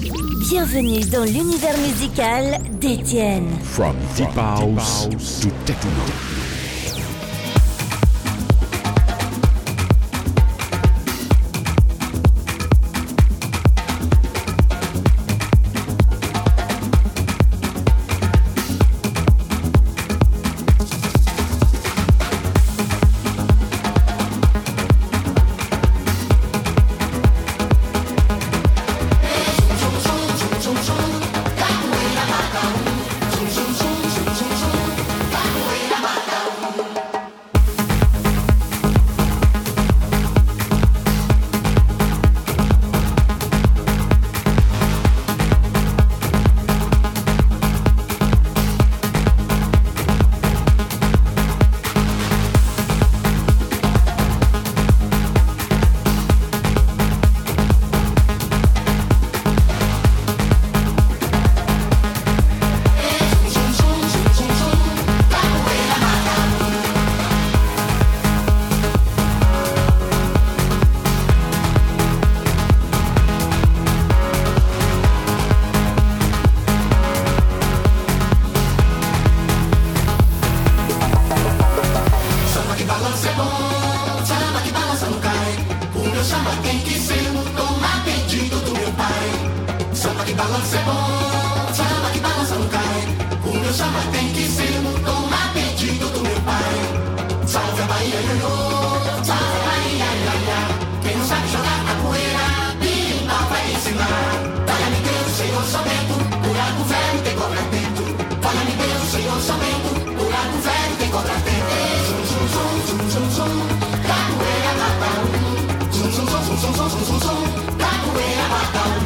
Bienvenue dans l'univers musical d'Étienne. From deep house to techno. Sul, Capoeira batalha.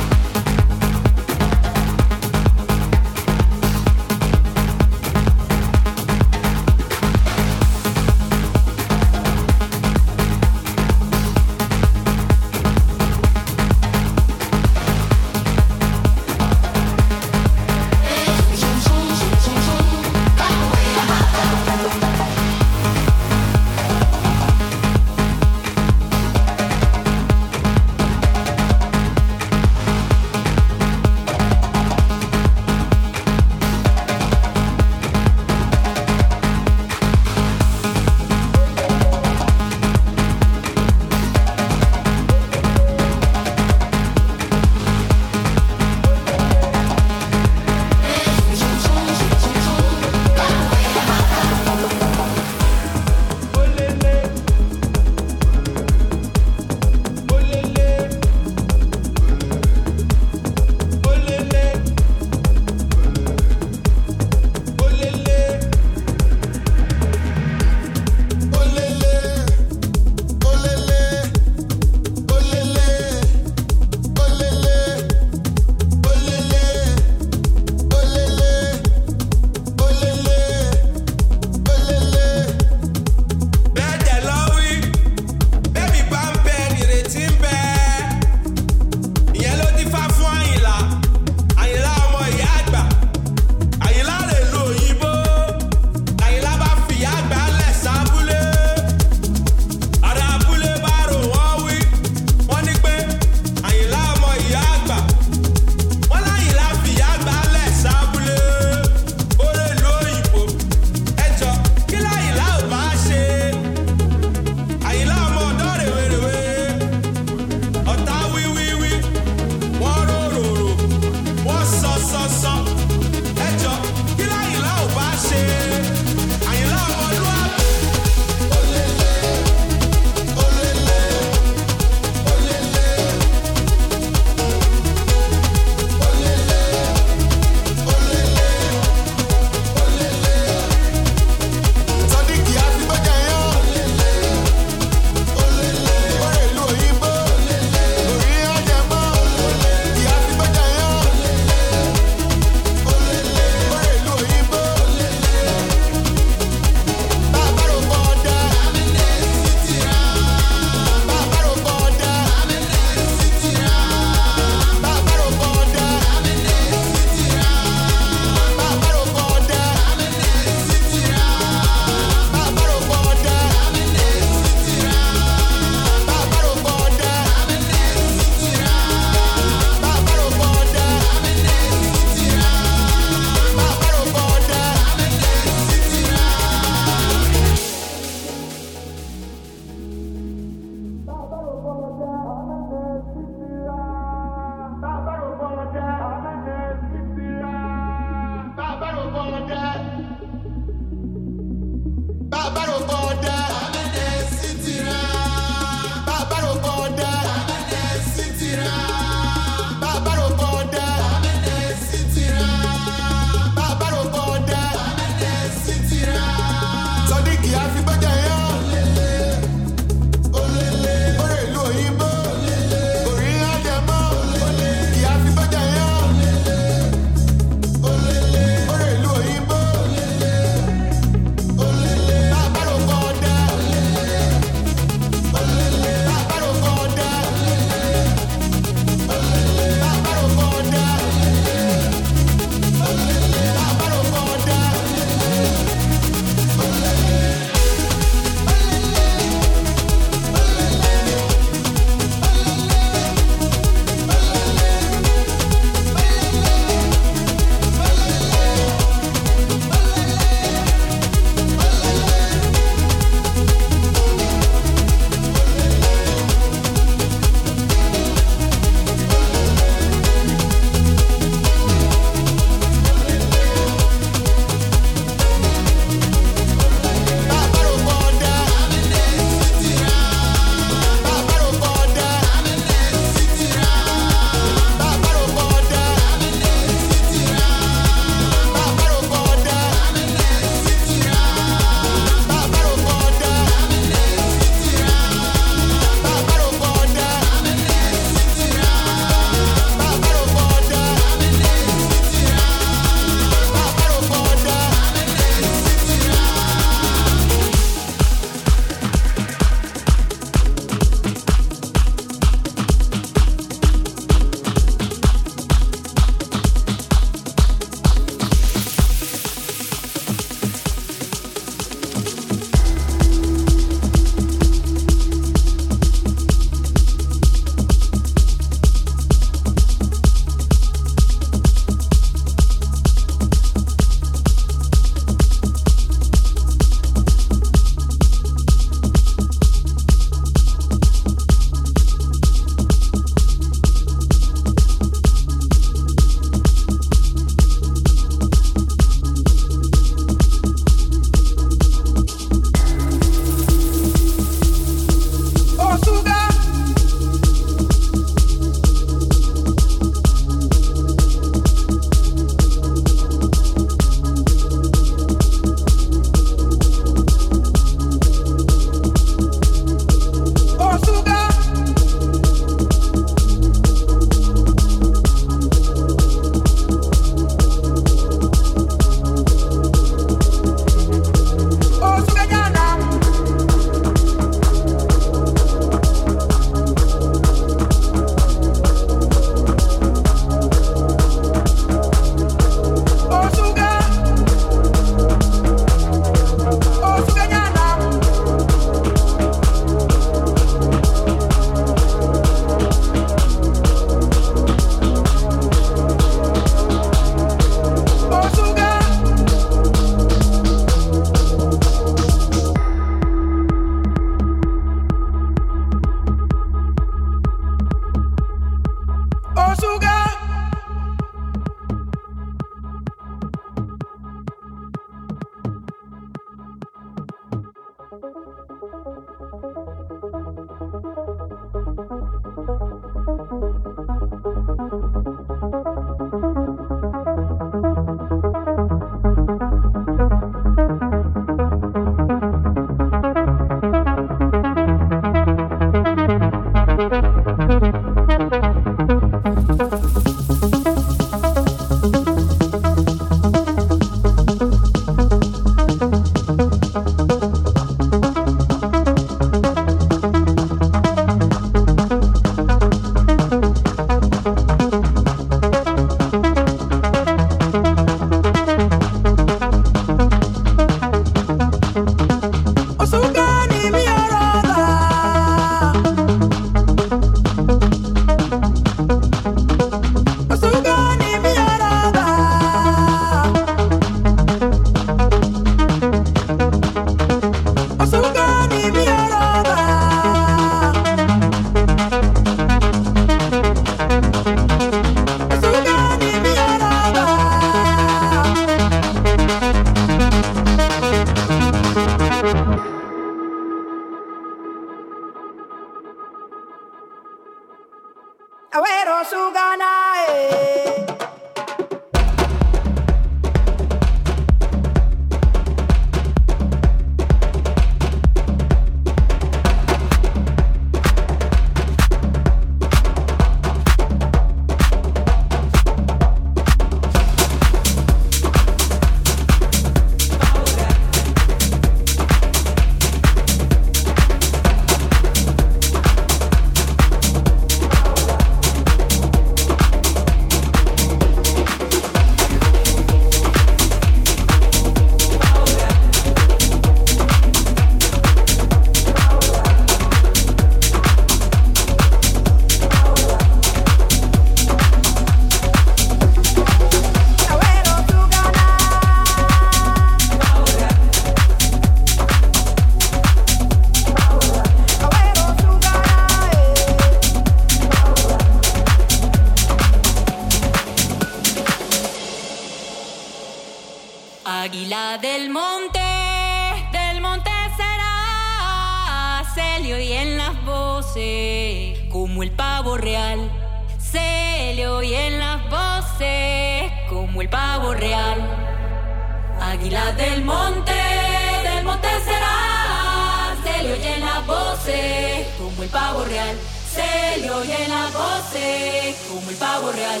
pavo real, se le oye la voz eh, como el pavo real.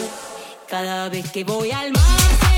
Cada vez que voy al mar.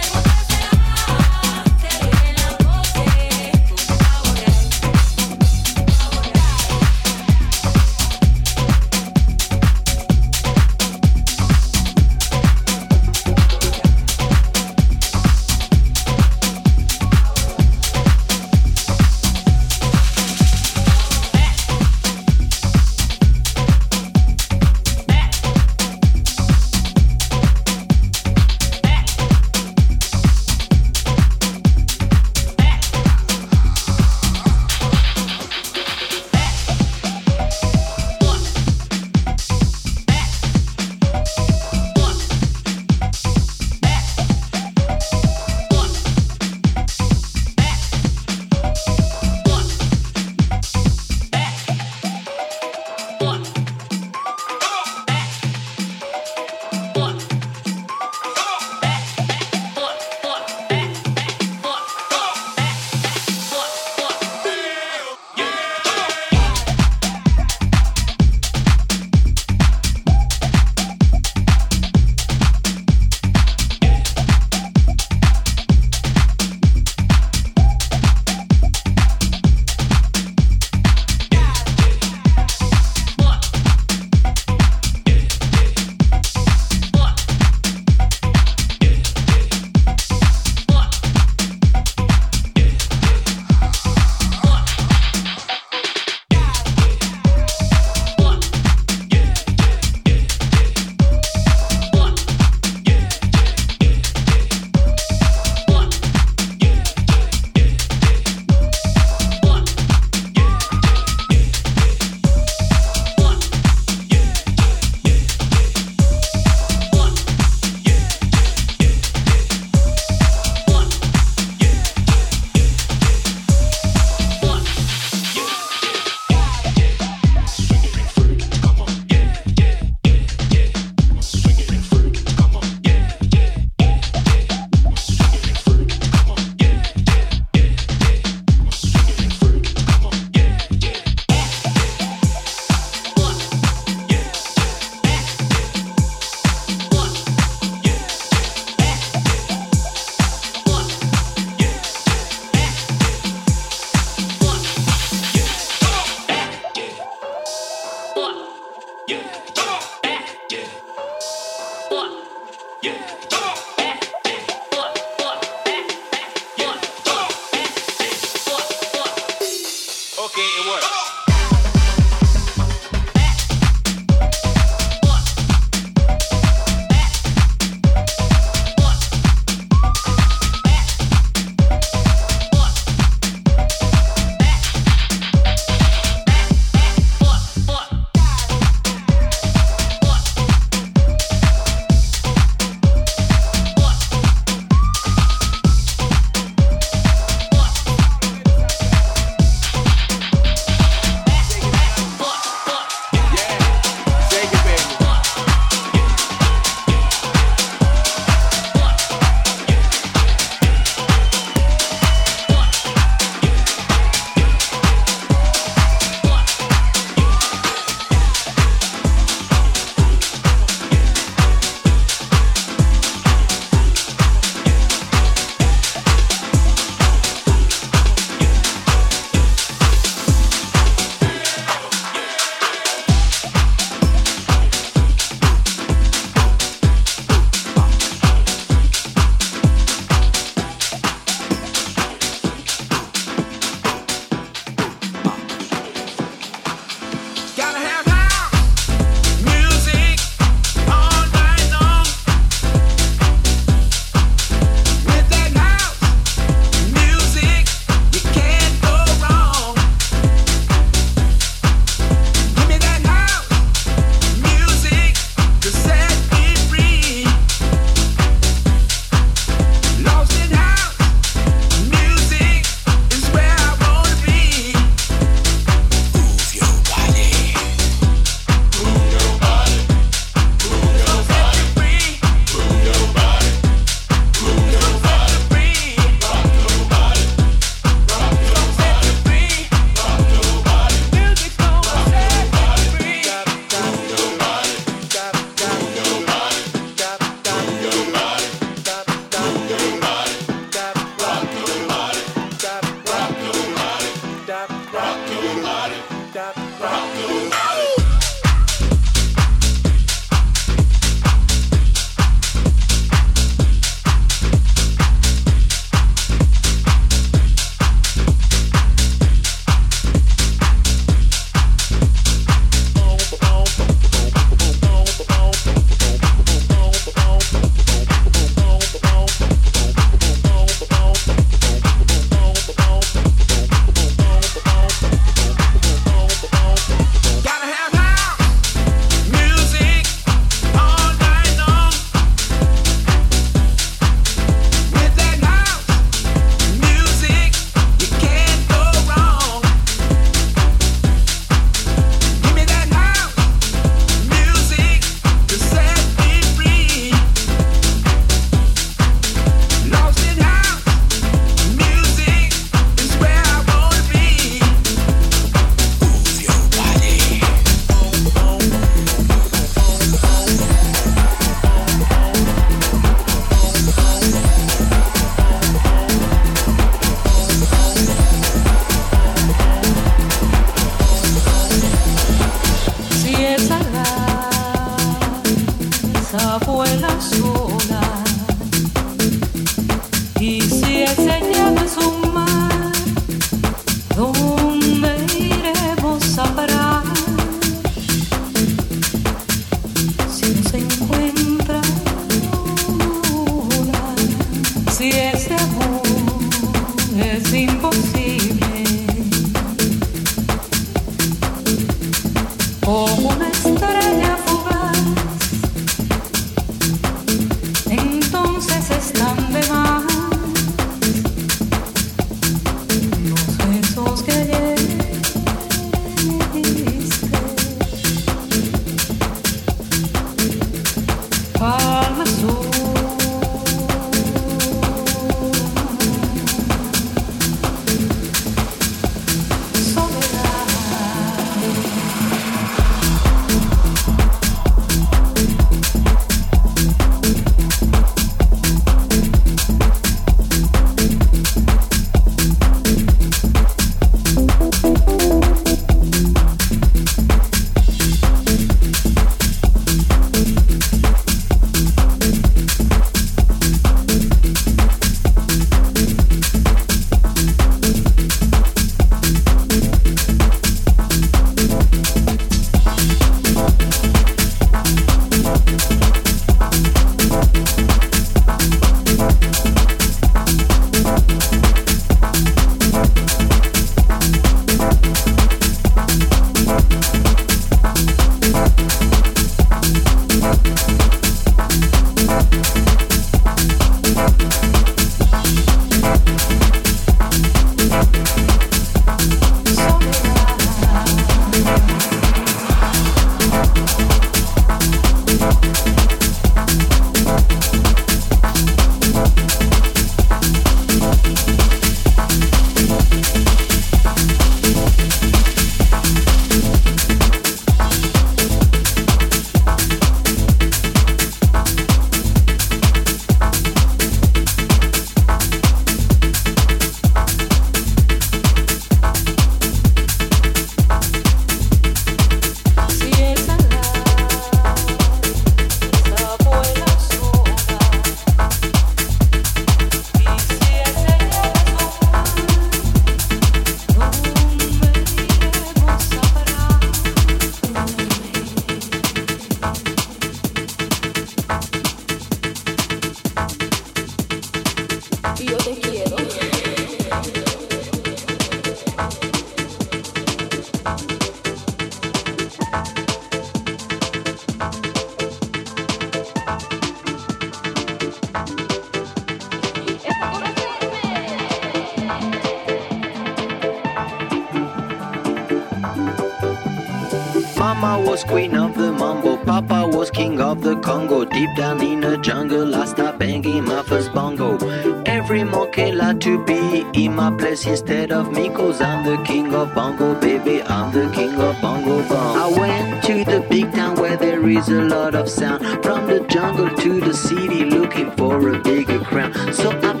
Deep down in the jungle, I start banging my first bongo. Every monkey like to be in my place instead of me, cause I'm the king of bongo, baby. I'm the king of bongo bong. I went to the big town where there is a lot of sound. From the jungle to the city, looking for a bigger crown. So I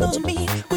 knows me.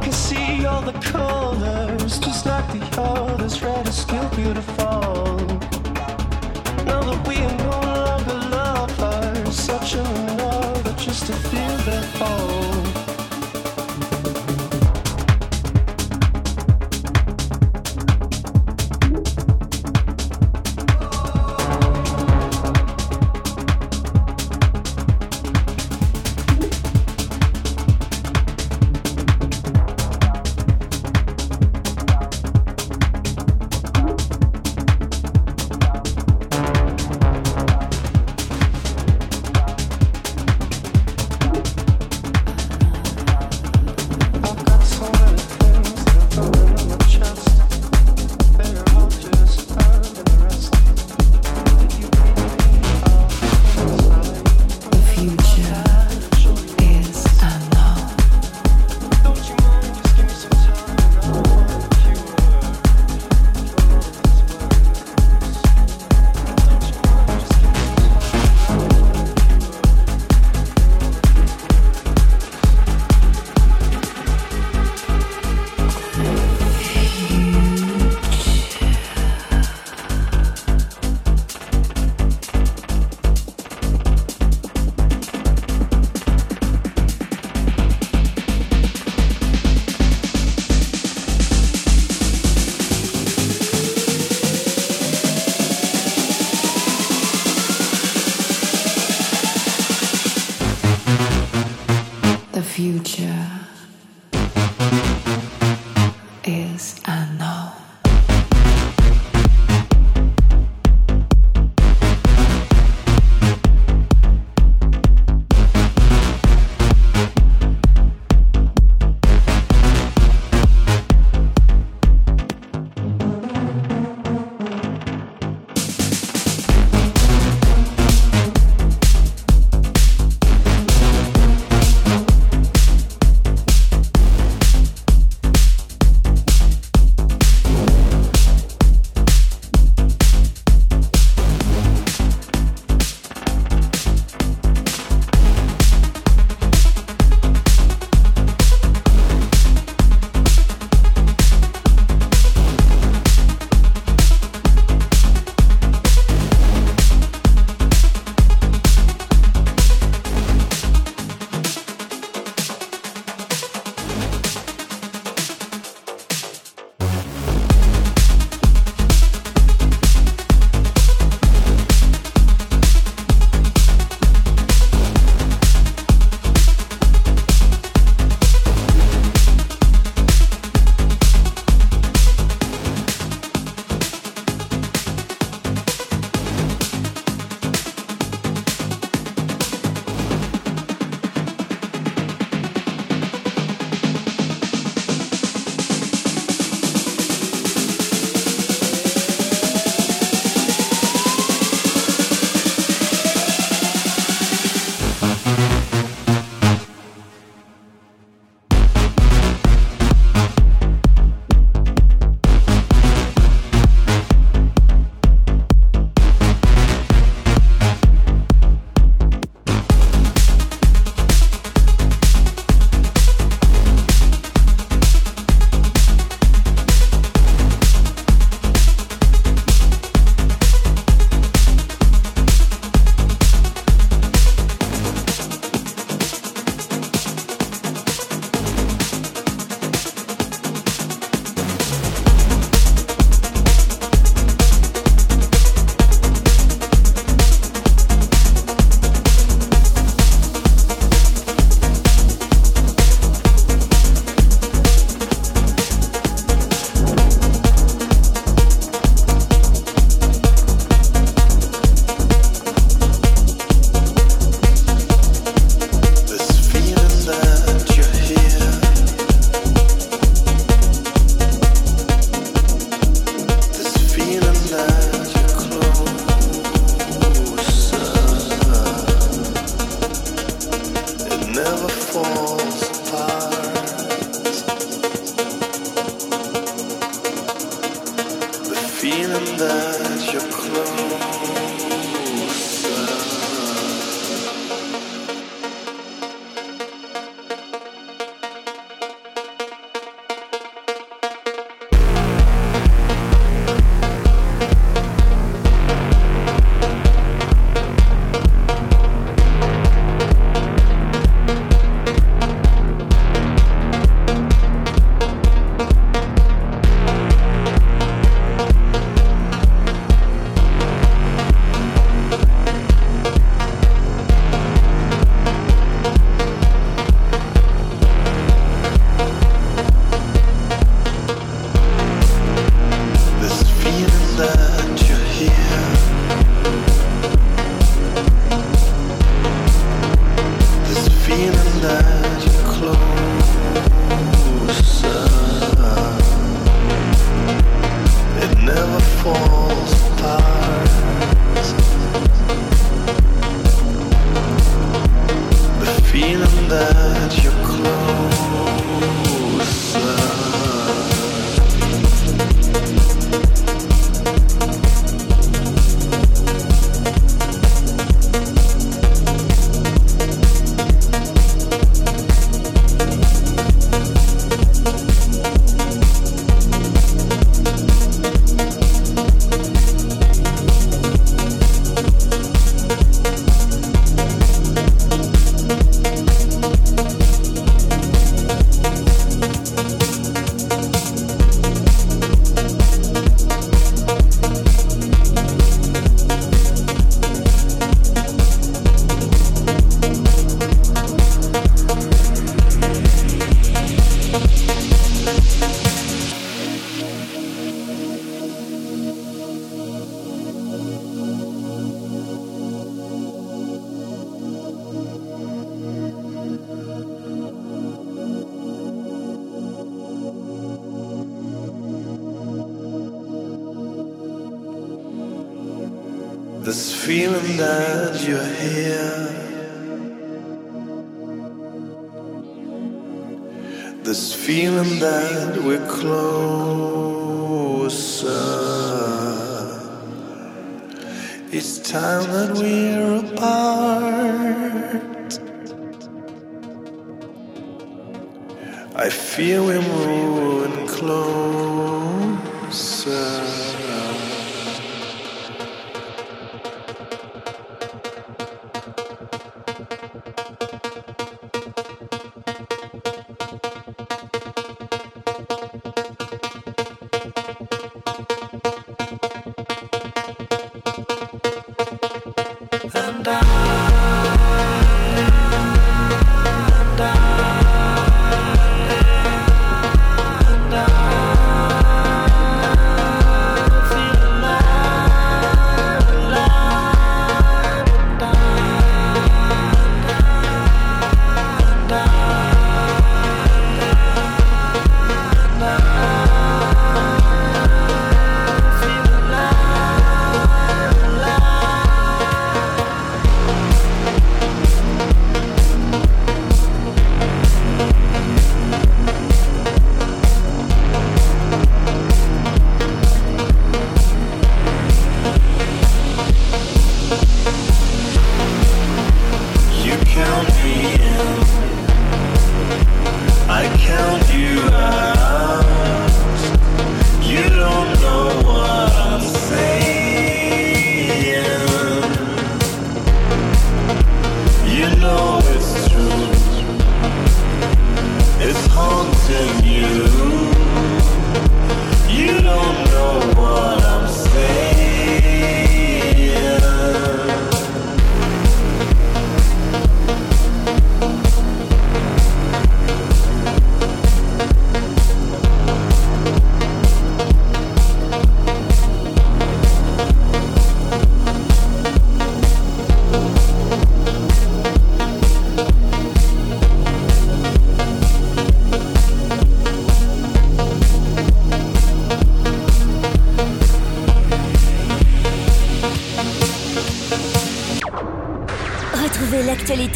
can see all the colors, just like the others, red is still beautiful.